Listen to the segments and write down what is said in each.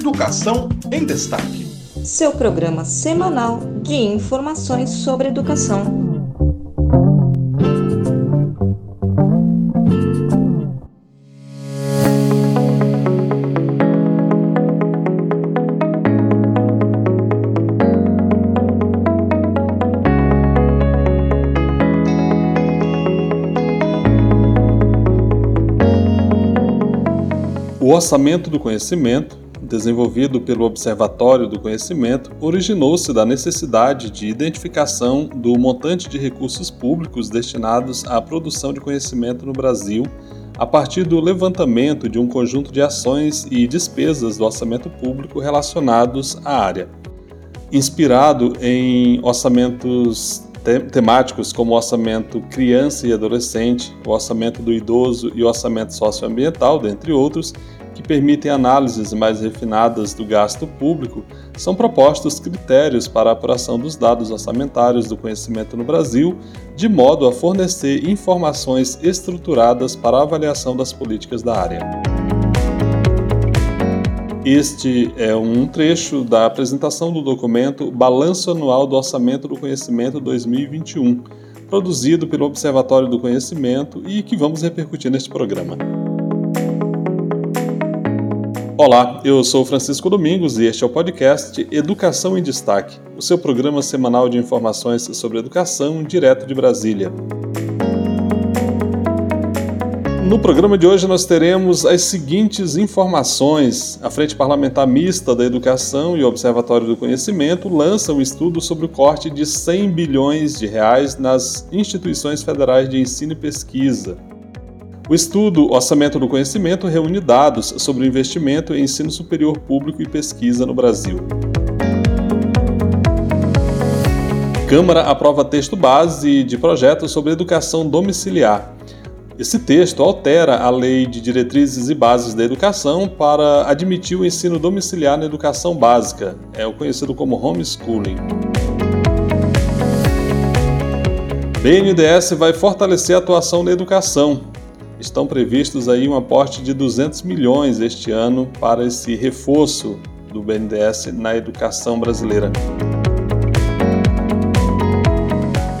Educação em Destaque. Seu programa semanal de informações sobre educação. O orçamento do conhecimento, desenvolvido pelo Observatório do Conhecimento, originou-se da necessidade de identificação do montante de recursos públicos destinados à produção de conhecimento no Brasil, a partir do levantamento de um conjunto de ações e despesas do orçamento público relacionados à área. Inspirado em orçamentos temáticos como o orçamento criança e adolescente, o orçamento do idoso e o orçamento socioambiental, dentre outros, que permitem análises mais refinadas do gasto público, são propostos critérios para a apuração dos dados orçamentários do conhecimento no Brasil, de modo a fornecer informações estruturadas para a avaliação das políticas da área. Este é um trecho da apresentação do documento Balanço Anual do Orçamento do Conhecimento 2021, produzido pelo Observatório do Conhecimento e que vamos repercutir neste programa. Olá, eu sou Francisco Domingos e este é o podcast Educação em Destaque, o seu programa semanal de informações sobre educação direto de Brasília. No programa de hoje nós teremos as seguintes informações. A Frente Parlamentar Mista da Educação e o Observatório do Conhecimento lançam um estudo sobre o corte de 100 bilhões de reais nas instituições federais de ensino e pesquisa. O estudo Orçamento do Conhecimento reúne dados sobre o investimento em ensino superior público e pesquisa no Brasil. Câmara aprova texto base de projeto sobre educação domiciliar. Esse texto altera a Lei de Diretrizes e Bases da Educação para admitir o ensino domiciliar na educação básica, é o conhecido como homeschooling. BNDES vai fortalecer a atuação na educação estão previstos aí um aporte de 200 milhões este ano para esse reforço do BNDES na educação brasileira.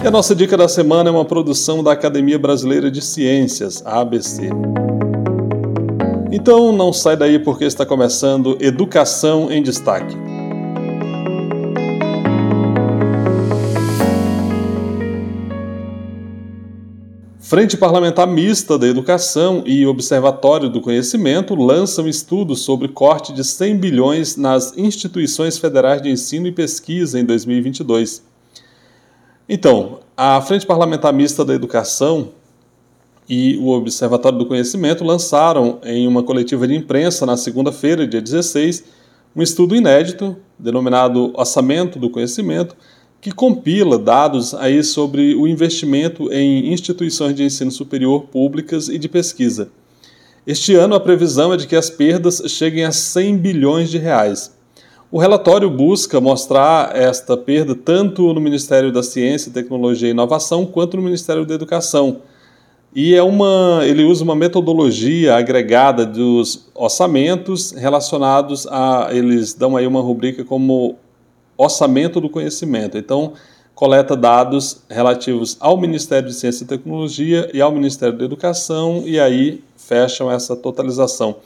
E a nossa dica da semana é uma produção da Academia Brasileira de Ciências, ABC. Então não sai daí porque está começando Educação em Destaque. Frente Parlamentar Mista da Educação e Observatório do Conhecimento lançam estudos sobre corte de 100 bilhões nas instituições federais de ensino e pesquisa em 2022. Então, a Frente Parlamentar Mista da Educação e o Observatório do Conhecimento lançaram em uma coletiva de imprensa na segunda-feira, dia 16, um estudo inédito denominado Orçamento do Conhecimento que compila dados aí sobre o investimento em instituições de ensino superior públicas e de pesquisa. Este ano a previsão é de que as perdas cheguem a 100 bilhões de reais. O relatório busca mostrar esta perda tanto no Ministério da Ciência, Tecnologia e Inovação quanto no Ministério da Educação. E é uma, ele usa uma metodologia agregada dos orçamentos relacionados a, eles dão aí uma rubrica como orçamento do conhecimento. Então, coleta dados relativos ao Ministério de Ciência e Tecnologia e ao Ministério da Educação e aí fecham essa totalização.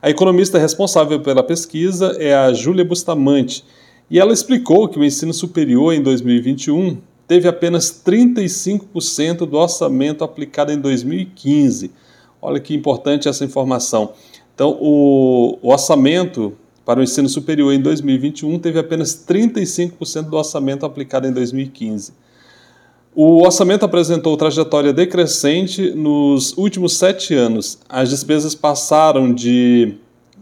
A economista responsável pela pesquisa é a Júlia Bustamante e ela explicou que o ensino superior em 2021 teve apenas 35% do orçamento aplicado em 2015. Olha que importante essa informação. Então, o, orçamento para o ensino superior em 2021 teve apenas 35% do orçamento aplicado em 2015. O orçamento apresentou trajetória decrescente nos últimos sete anos. As despesas passaram de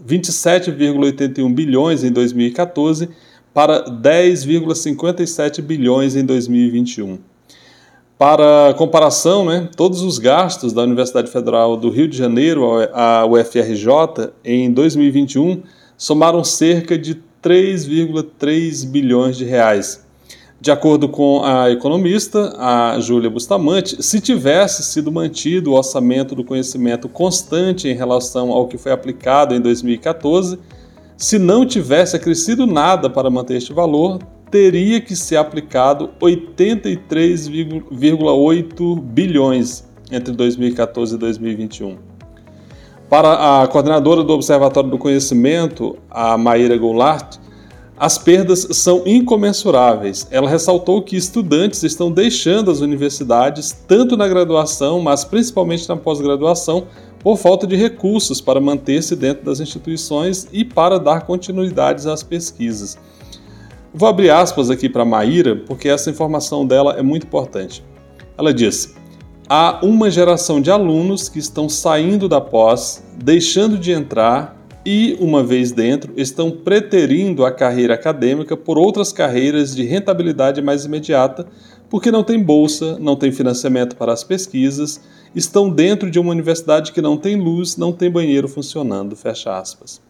27,81 bilhões em 2014 para 10,57 bilhões em 2021. Para comparação, né, todos os gastos da Universidade Federal do Rio de Janeiro, a UFRJ, em 2021 somaram cerca de 3,3 bilhões de reais. De acordo com a economista, a Júlia Bustamante, se tivesse sido mantido o orçamento do conhecimento constante em relação ao que foi aplicado em 2014, Se não tivesse acrescido nada para manter este valor, teria que ser aplicado 83,8 bilhões entre 2014 e 2021. Para a coordenadora do Observatório do Conhecimento, a Maíra Goulart, as perdas são incomensuráveis. Ela ressaltou que estudantes estão deixando as universidades, tanto na graduação, mas principalmente na pós-graduação, por falta de recursos para manter-se dentro das instituições e para dar continuidades às pesquisas. Vou abrir aspas aqui para Maíra, porque essa informação dela é muito importante. Ela diz: há uma geração de alunos que estão saindo da pós, deixando de entrar e, uma vez dentro, estão preterindo a carreira acadêmica por outras carreiras de rentabilidade mais imediata, porque não tem bolsa, não tem financiamento para as pesquisas estão dentro de uma universidade que não tem luz, não tem banheiro funcionando. Fecha aspas.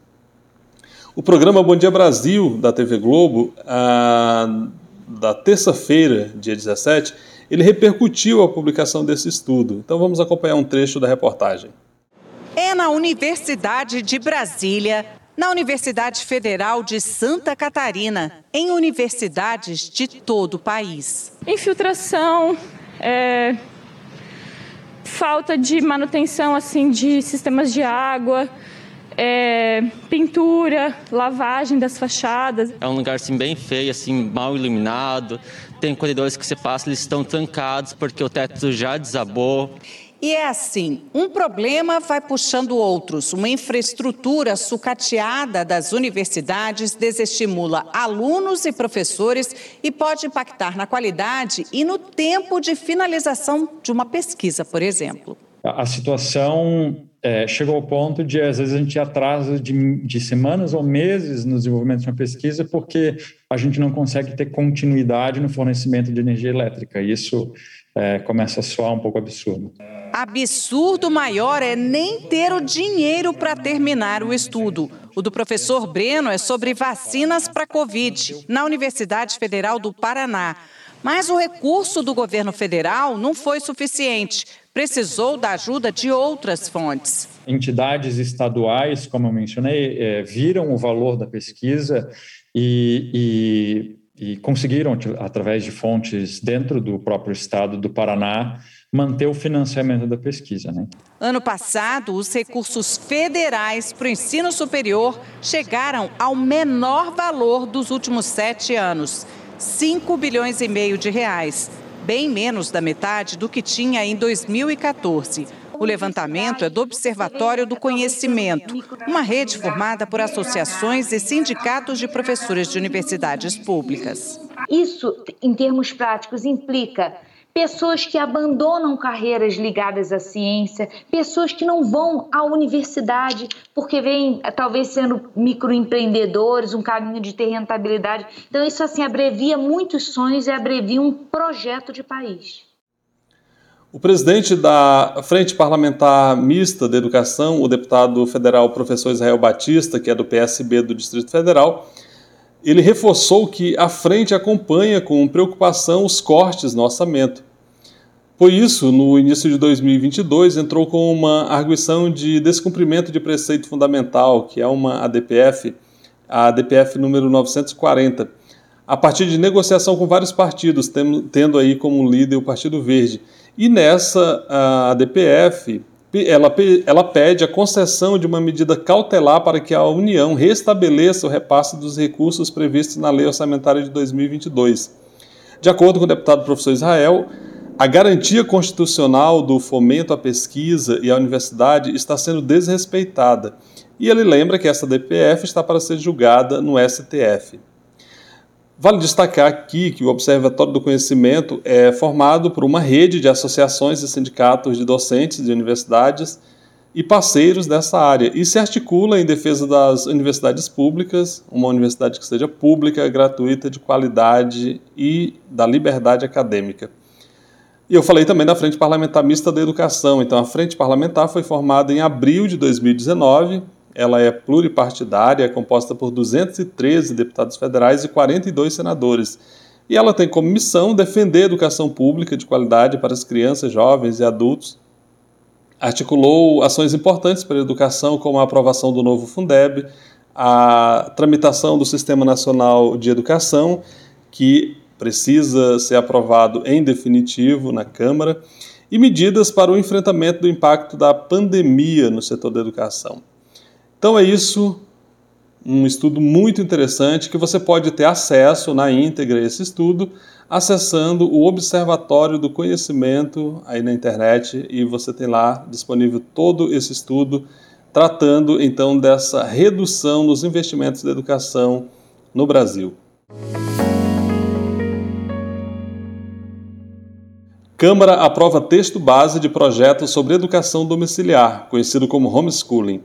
O programa Bom Dia Brasil da TV Globo, ah, da terça-feira, dia 17, ele repercutiu a publicação desse estudo. Então vamos acompanhar um trecho da reportagem. É na Universidade de Brasília, na Universidade Federal de Santa Catarina, em universidades de todo o país. Infiltração, é, falta de manutenção assim de sistemas de água, é, pintura, lavagem das fachadas. É um lugar assim bem feio, assim mal iluminado. Tem corredores que você passa, eles estão trancados porque o teto já desabou. E é assim, um problema vai puxando outros. Uma infraestrutura sucateada das universidades desestimula alunos e professores e pode impactar na qualidade e no tempo de finalização de uma pesquisa, por exemplo. A situação é, chegou ao ponto de, às vezes, a gente atrasa de, de semanas ou meses no desenvolvimento de uma pesquisa porque a gente não consegue ter continuidade no fornecimento de energia elétrica. Isso é, começa a soar um pouco absurdo. Absurdo maior é nem ter o dinheiro para terminar o estudo. O do professor Breno é sobre vacinas para Covid, na Universidade Federal do Paraná. Mas o recurso do governo federal não foi suficiente. Precisou da ajuda de outras fontes. Entidades estaduais, como eu mencionei, é, viram o valor da pesquisa e, e e conseguiram, através de fontes dentro do próprio estado do Paraná, manter o financiamento da pesquisa. Né? Ano passado, os recursos federais para o ensino superior chegaram ao menor valor dos últimos sete anos, 5 bilhões e meio de reais, bem menos da metade do que tinha em 2014. O levantamento é do Observatório do Conhecimento, uma rede formada por associações e sindicatos de professores de universidades públicas. Isso, em termos práticos, implica pessoas que abandonam carreiras ligadas à ciência, pessoas que não vão à universidade porque vêm talvez sendo microempreendedores, um caminho de ter rentabilidade. Então isso assim abrevia muitos sonhos e abrevia um projeto de país. O presidente da Frente Parlamentar Mista de Educação, o deputado federal professor Israel Batista, que é do PSB do Distrito Federal, ele reforçou que a frente acompanha com preocupação os cortes no orçamento. Por isso, no início de 2022, entrou com uma arguição de descumprimento de preceito fundamental, que é uma ADPF, a ADPF número 940, a partir de negociação com vários partidos, tendo aí como líder o Partido Verde. E nessa a DPF ela, ela pede a concessão de uma medida cautelar para que a União restabeleça o repasse dos recursos previstos na Lei Orçamentária de 2022. De acordo com o deputado professor Israel, a garantia constitucional do fomento à pesquisa e à universidade está sendo desrespeitada. E ele lembra que essa DPF está para ser julgada no STF. Vale destacar aqui que o Observatório do Conhecimento é formado por uma rede de associações e sindicatos de docentes de universidades e parceiros dessa área e se articula em defesa das universidades públicas, uma universidade que seja pública, gratuita, de qualidade e da liberdade acadêmica. E eu falei também da Frente Parlamentar Mista da Educação. Então, a Frente Parlamentar foi formada em abril de 2019 ela é pluripartidária, é composta por 213 deputados federais e 42 senadores. E ela tem como missão defender a educação pública de qualidade para as crianças, jovens e adultos. Articulou ações importantes para a educação, como a aprovação do novo Fundeb, a tramitação do Sistema Nacional de Educação, que precisa ser aprovado em definitivo na Câmara, e medidas para o enfrentamento do impacto da pandemia no setor da educação. Então é isso, um estudo muito interessante que você pode ter acesso na íntegra a esse estudo acessando o Observatório do Conhecimento aí na internet e você tem lá disponível todo esse estudo tratando então dessa redução nos investimentos da educação no Brasil. Câmara aprova texto base de projeto sobre educação domiciliar, conhecido como homeschooling.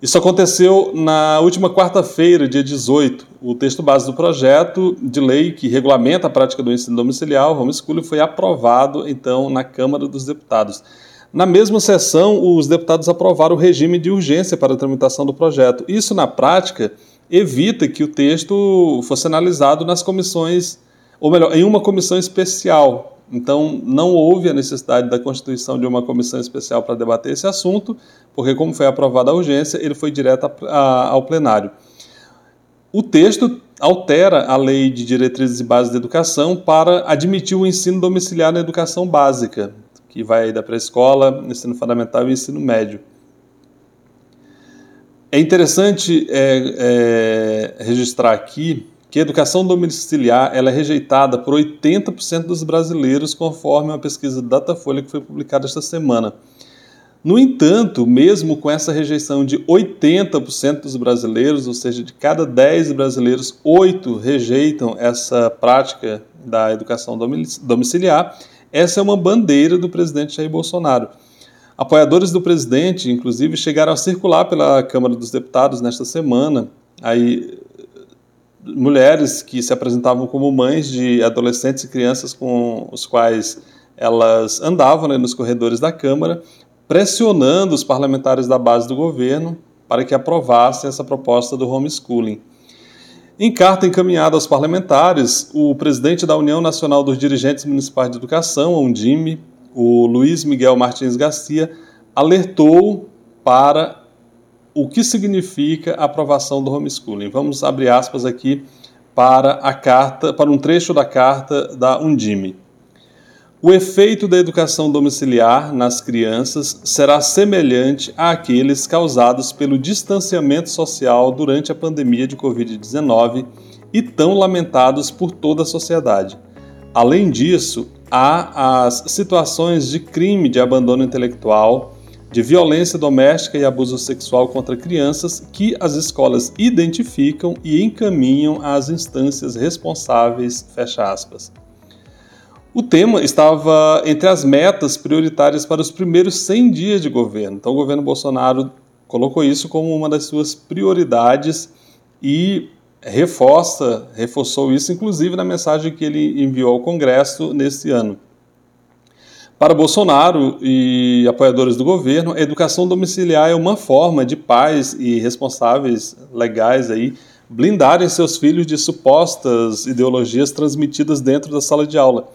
Isso aconteceu na última quarta-feira, dia 18. O texto base do projeto de lei que regulamenta a prática do ensino domiciliar, homeschooling, foi aprovado então na Câmara dos Deputados. Na mesma sessão, os deputados aprovaram o regime de urgência para a tramitação do projeto. Isso, na prática, evita que o texto fosse analisado nas comissões, ou melhor, em uma comissão especial, então, não houve a necessidade da constituição de uma comissão especial para debater esse assunto, porque, como foi aprovada a urgência, ele foi direto a, a, ao plenário. O texto altera a Lei de Diretrizes e Bases da Educação para admitir o ensino domiciliar na educação básica, que vai da pré-escola, ensino fundamental e ensino médio. É interessante é, é, registrar aqui que a educação domiciliar ela é rejeitada por 80% dos brasileiros, conforme uma pesquisa do Datafolha que foi publicada esta semana. No entanto, mesmo com essa rejeição de 80% dos brasileiros, ou seja, de cada 10 brasileiros, 8 rejeitam essa prática da educação domiciliar, essa é uma bandeira do presidente Jair Bolsonaro. Apoiadores do presidente, inclusive, chegaram a circular pela Câmara dos Deputados nesta semana, aí mulheres que se apresentavam como mães de adolescentes e crianças com os quais elas andavam né, nos corredores da Câmara, pressionando os parlamentares da base do governo para que aprovassem essa proposta do homeschooling. Em carta encaminhada aos parlamentares, o presidente da União Nacional dos Dirigentes Municipais de Educação, a Undime, o Luiz Miguel Martins Garcia, alertou para o que significa a aprovação do homeschooling. Vamos abrir aspas aqui para a carta, para um trecho da carta da Undime. O efeito da educação domiciliar nas crianças será semelhante àqueles causados pelo distanciamento social durante a pandemia de Covid-19 e tão lamentados por toda a sociedade. Além disso, há as situações de crime de abandono intelectual, de violência doméstica e abuso sexual contra crianças que as escolas identificam e encaminham às instâncias responsáveis, fecha aspas. O tema estava entre as metas prioritárias para os primeiros 100 dias de governo. Então, o governo Bolsonaro colocou isso como uma das suas prioridades e reforça, reforçou isso, inclusive na mensagem que ele enviou ao Congresso nesse ano. Para Bolsonaro e apoiadores do governo, a educação domiciliar é uma forma de pais e responsáveis legais aí blindarem seus filhos de supostas ideologias transmitidas dentro da sala de aula.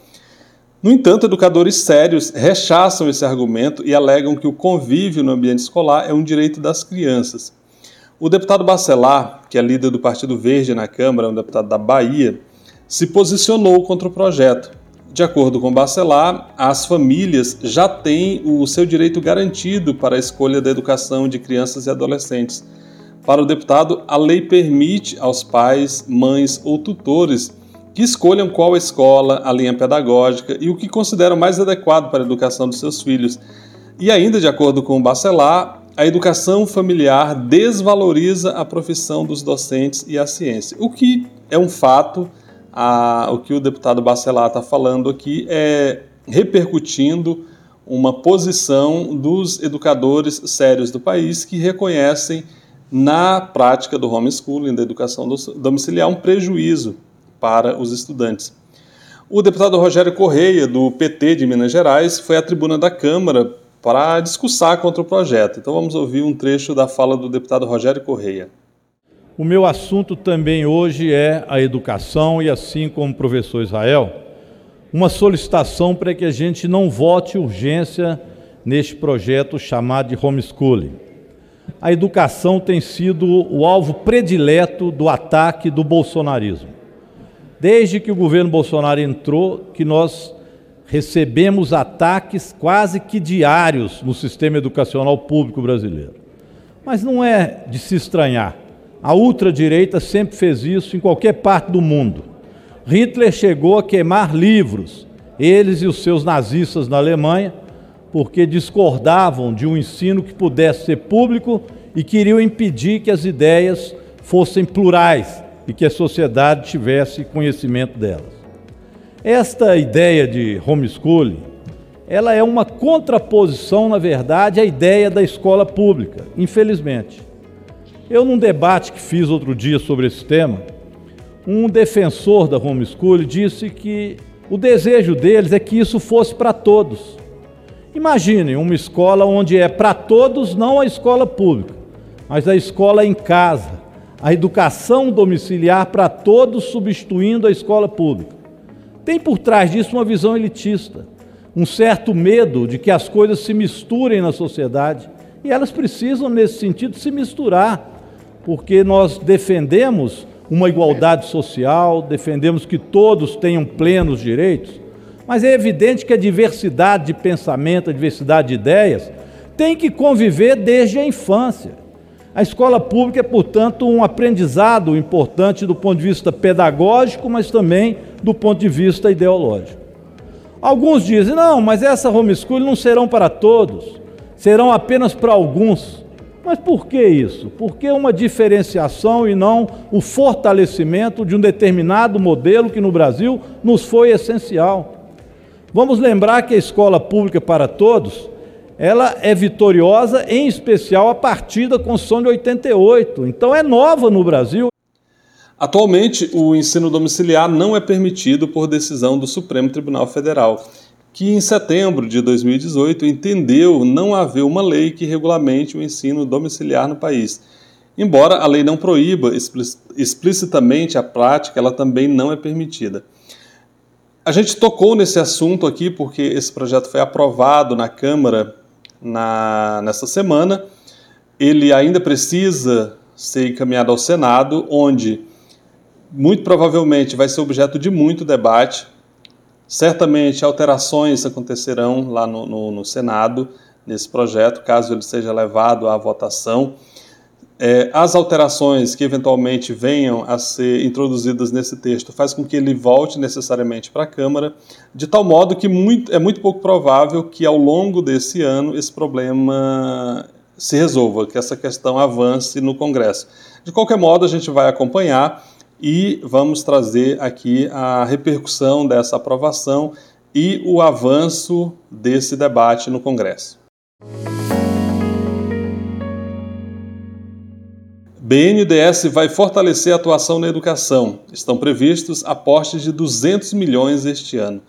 No entanto, educadores sérios rechaçam esse argumento e alegam que o convívio no ambiente escolar é um direito das crianças. O deputado Bacelar, que é líder do Partido Verde na Câmara, um deputado da Bahia, se posicionou contra o projeto de acordo com Bacelar, as famílias já têm o seu direito garantido para a escolha da educação de crianças e adolescentes. Para o deputado, a lei permite aos pais, mães ou tutores que escolham qual escola, a linha pedagógica e o que consideram mais adequado para a educação dos seus filhos. E ainda de acordo com Bacelar, a educação familiar desvaloriza a profissão dos docentes e a ciência, o que é um fato a, o que o deputado Bacelar está falando aqui é repercutindo uma posição dos educadores sérios do país que reconhecem na prática do homeschooling, da educação domiciliar, um prejuízo para os estudantes. O deputado Rogério Correia, do PT de Minas Gerais, foi à tribuna da Câmara para discursar contra o projeto. Então vamos ouvir um trecho da fala do deputado Rogério Correia. O meu assunto também hoje é a educação e, assim como o professor Israel, uma solicitação para que a gente não vote urgência neste projeto chamado de homeschooling. a educação tem sido o alvo predileto do ataque do bolsonarismo. Desde que o governo Bolsonaro entrou, que nós recebemos ataques quase que diários no sistema educacional público brasileiro. Mas não é de se estranhar. A ultradireita sempre fez isso em qualquer parte do mundo. Hitler chegou a queimar livros, eles e os seus nazistas na Alemanha, porque discordavam de um ensino que pudesse ser público e queriam impedir que as ideias fossem plurais e que a sociedade tivesse conhecimento delas. Esta ideia de homeschooling, ela é uma contraposição, na verdade, à ideia da escola pública, infelizmente. Eu, num debate que fiz outro dia sobre esse tema, um defensor da homeschooling disse que o desejo deles é que isso fosse para todos. Imaginem uma escola onde é para todos, não a escola pública, mas a escola em casa, a educação domiciliar para todos, substituindo a escola pública. Tem por trás disso uma visão elitista, um certo medo de que as coisas se misturem na sociedade. E elas precisam, nesse sentido, se misturar, porque nós defendemos uma igualdade social, defendemos que todos tenham plenos direitos, mas é evidente que a diversidade de pensamento, a diversidade de ideias, tem que conviver desde a infância. A escola pública é, portanto, um aprendizado importante do ponto de vista pedagógico, mas também do ponto de vista ideológico. Alguns dizem, não, mas essa homeschooling não serão para todos, serão apenas para alguns. Mas por que isso? Por que uma diferenciação e não o fortalecimento de um determinado modelo que no Brasil nos foi essencial? Vamos lembrar que a escola pública para todos ela é vitoriosa, em especial a partir da Constituição de 88. Então é nova no Brasil. Atualmente, o ensino domiciliar não é permitido por decisão do Supremo Tribunal Federal, que em setembro de 2018 entendeu não haver uma lei que regulamente o ensino domiciliar no país. Embora a lei não proíba explicitamente a prática, ela também não é permitida. A gente tocou nesse assunto aqui porque esse projeto foi aprovado na Câmara na, nessa semana. Ele ainda precisa ser encaminhado ao Senado, onde muito provavelmente vai ser objeto de muito debate. Certamente alterações acontecerão lá no, no, no Senado nesse projeto, caso ele seja levado à votação. É, as alterações que eventualmente venham a ser introduzidas nesse texto faz com que ele volte necessariamente para a Câmara, de tal modo que muito, é muito pouco provável que ao longo desse ano esse problema se resolva, que essa questão avance no Congresso. De qualquer modo, a gente vai acompanhar e vamos trazer aqui a repercussão dessa aprovação e o avanço desse debate no Congresso. BNDES vai fortalecer a atuação na educação. Estão previstos aportes de 200 milhões este ano.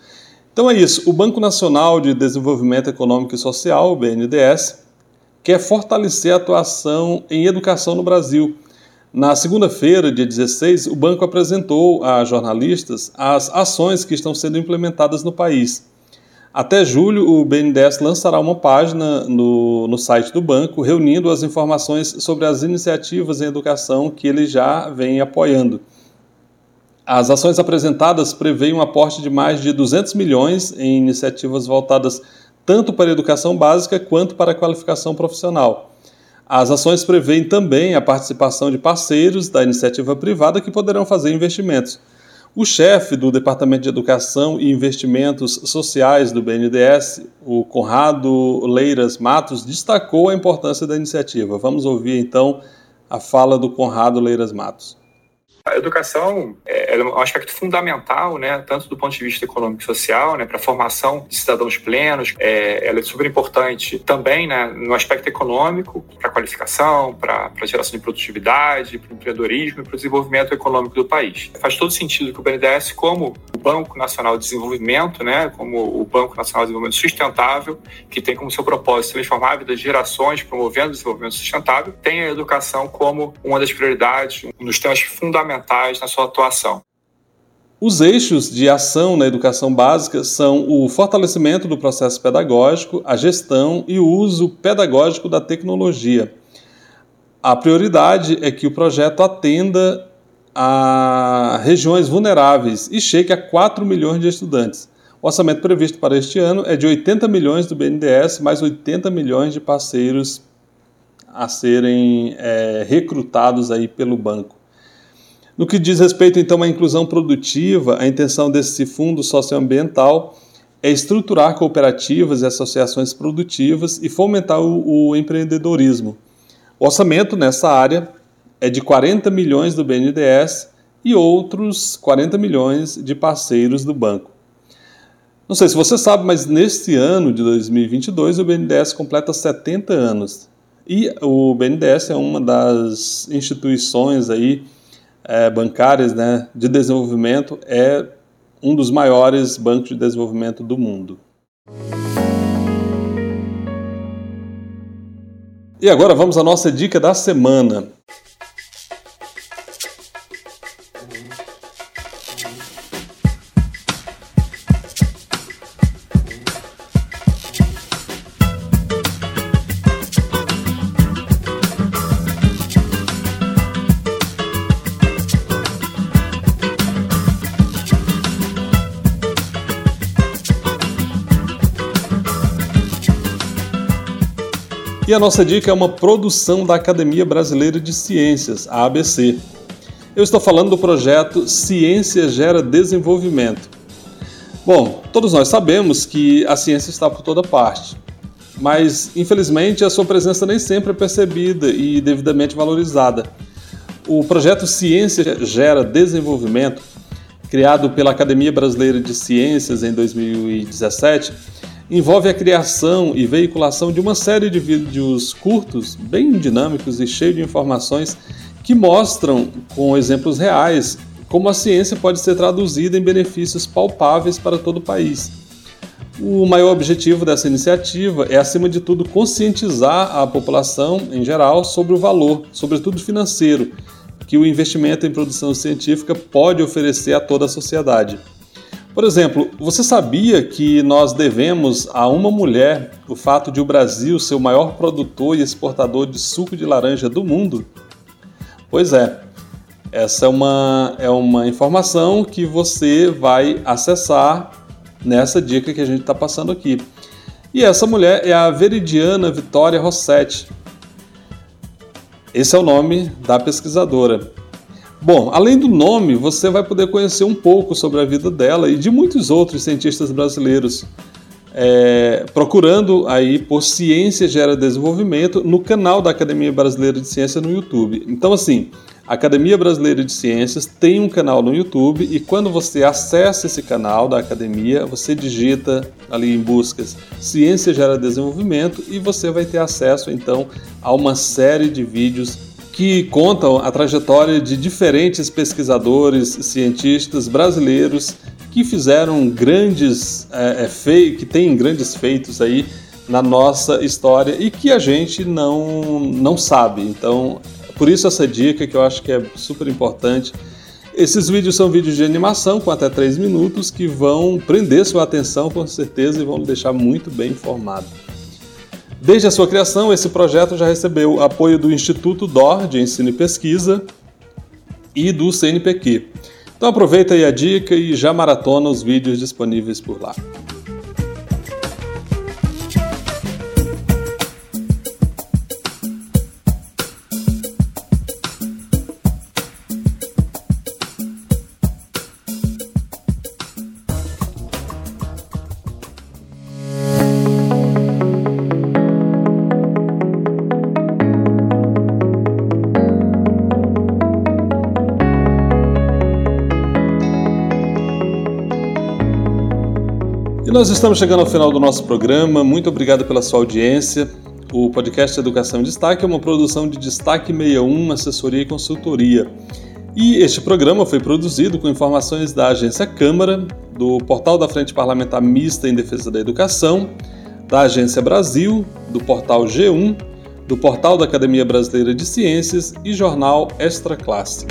Então é isso. O Banco Nacional de Desenvolvimento Econômico e Social, o BNDES, quer fortalecer a atuação em educação no Brasil. Na segunda-feira, dia 16, o banco apresentou a jornalistas as ações que estão sendo implementadas no país. Até julho, o BNDES lançará uma página no, no site do banco reunindo as informações sobre as iniciativas em educação que ele já vem apoiando. As ações apresentadas prevêem um aporte de mais de 200 milhões em iniciativas voltadas tanto para a educação básica quanto para a qualificação profissional. As ações prevêem também a participação de parceiros da iniciativa privada que poderão fazer investimentos. O chefe do Departamento de Educação e Investimentos Sociais do BNDES, o Conrado Leiras Matos, destacou a importância da iniciativa. Vamos ouvir então a fala do Conrado Leiras Matos. A educação é, é um aspecto fundamental, né, tanto do ponto de vista econômico e social, né, para a formação de cidadãos plenos. É, ela é super importante também né, no aspecto econômico, para a qualificação, para a geração de produtividade, para o empreendedorismo e para o desenvolvimento econômico do país. Faz todo sentido que o BNDES, como o Banco Nacional de Desenvolvimento, né, como o Banco Nacional de Desenvolvimento Sustentável, que tem como seu propósito transformar a vida de gerações promovendo o desenvolvimento sustentável, tem a educação como uma das prioridades, um dos temas fundamentais na sua atuação. Os eixos de ação na educação básica são o fortalecimento do processo pedagógico, a gestão e o uso pedagógico da tecnologia. A prioridade é que o projeto atenda a regiões vulneráveis e chegue a 4 milhões de estudantes. O orçamento previsto para este ano é de 80 milhões do BNDES, mais 80 milhões de parceiros a serem é, recrutados aí pelo banco. No que diz respeito então à inclusão produtiva, a intenção desse fundo socioambiental é estruturar cooperativas e associações produtivas e fomentar o, o empreendedorismo. O orçamento nessa área é de 40 milhões do BNDES e outros 40 milhões de parceiros do banco. Não sei se você sabe, mas neste ano de 2022 o BNDES completa 70 anos. E o BNDES é uma das instituições aí é, bancárias né, de desenvolvimento, é um dos maiores bancos de desenvolvimento do mundo. E agora vamos à nossa dica da semana. E a nossa dica é uma produção da Academia Brasileira de Ciências, a ABC. Eu estou falando do projeto Ciência Gera Desenvolvimento. Bom, todos nós sabemos que a ciência está por toda parte, mas infelizmente a sua presença nem sempre é percebida e devidamente valorizada. O projeto Ciência Gera Desenvolvimento, criado pela Academia Brasileira de Ciências em 2017, envolve a criação e veiculação de uma série de vídeos curtos, bem dinâmicos e cheios de informações que mostram, com exemplos reais, como a ciência pode ser traduzida em benefícios palpáveis para todo o país. O maior objetivo dessa iniciativa é, acima de tudo, conscientizar a população em geral sobre o valor, sobretudo financeiro, que o investimento em produção científica pode oferecer a toda a sociedade. Por exemplo, você sabia que nós devemos a uma mulher o fato de o Brasil ser o maior produtor e exportador de suco de laranja do mundo? Pois é, essa é uma, é uma informação que você vai acessar nessa dica que a gente está passando aqui. E essa mulher é a Veridiana Vitória Rossetti. Esse é o nome da pesquisadora. Bom, além do nome, você vai poder conhecer um pouco sobre a vida dela e de muitos outros cientistas brasileiros, é, procurando aí por Ciência Gera Desenvolvimento no canal da Academia Brasileira de Ciência no YouTube. Então, assim, a Academia Brasileira de Ciências tem um canal no YouTube e quando você acessa esse canal da academia, você digita ali em buscas Ciência Gera Desenvolvimento e você vai ter acesso então a uma série de vídeos que contam a trajetória de diferentes pesquisadores, cientistas brasileiros que fizeram grandes, é, é, que têm grandes feitos aí na nossa história e que a gente não, não sabe. Então, por isso essa dica que eu acho que é super importante. Esses vídeos são vídeos de animação com até 3 minutos que vão prender sua atenção com certeza e vão deixar muito bem informado. Desde a sua criação, esse projeto já recebeu apoio do Instituto DOR de Ensino e Pesquisa e do CNPq. Então aproveita aí a dica e já maratona os vídeos disponíveis por lá. Nós estamos chegando ao final do nosso programa. Muito obrigado pela sua audiência. O podcast Educação em Destaque é uma produção de Destaque 61, assessoria e consultoria. E este programa foi produzido com informações da Agência Câmara, do Portal da Frente Parlamentar Mista em Defesa da Educação, da Agência Brasil, do Portal G1, do Portal da Academia Brasileira de Ciências e jornal Extra Classe.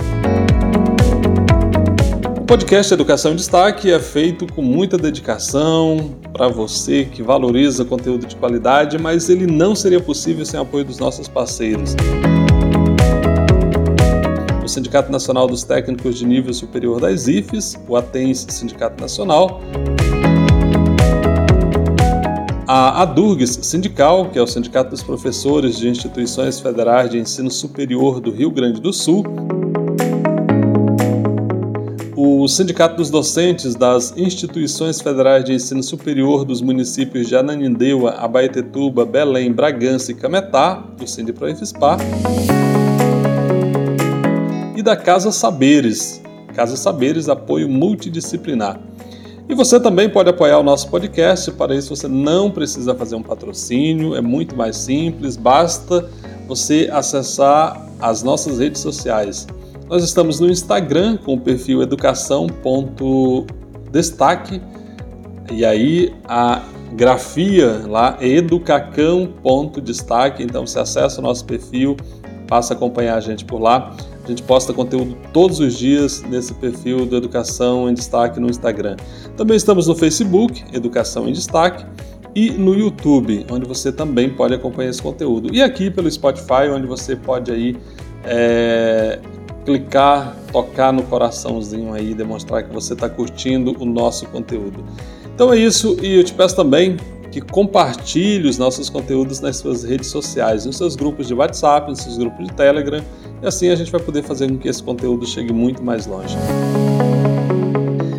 O podcast Educação em Destaque é feito com muita dedicação para você que valoriza conteúdo de qualidade, mas ele não seria possível sem o apoio dos nossos parceiros. Sindicato Nacional dos Técnicos de Nível Superior das IFES, o ATENS Sindicato Nacional, a ADURGS Sindical, que é o Sindicato dos Professores de Instituições Federais de Ensino Superior do Rio Grande do Sul, o Sindicato dos Docentes das Instituições Federais de Ensino Superior dos municípios de Ananindeua, Abaetetuba, Belém, Bragança e Cametá, o Sindiproinfispar, e da Casa Saberes, Casa Saberes Apoio Multidisciplinar. E você também pode apoiar o nosso podcast, para isso você não precisa fazer um patrocínio, é muito mais simples, basta você acessar as nossas redes sociais. Nós estamos no Instagram com o perfil educação.destaque e aí a grafia lá é educacão.destaque, então você acessa o nosso perfil, passa a acompanhar a gente por lá. A gente posta conteúdo todos os dias nesse perfil do Educação em Destaque no Instagram. Também estamos no Facebook, Educação em Destaque, e no YouTube, onde você também pode acompanhar esse conteúdo. E aqui pelo Spotify, onde você pode aí é, clicar, tocar no coraçãozinho aí, demonstrar que você está curtindo o nosso conteúdo. Então é isso, e eu te peço também que compartilhe os nossos conteúdos nas suas redes sociais, nos seus grupos de WhatsApp, nos seus grupos de Telegram, e assim a gente vai poder fazer com que esse conteúdo chegue muito mais longe.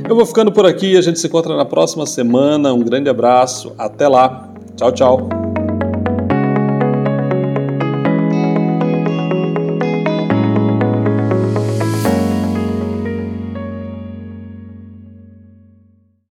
Eu vou ficando por aqui, a gente se encontra na próxima semana. Um grande abraço, até lá. Tchau, tchau.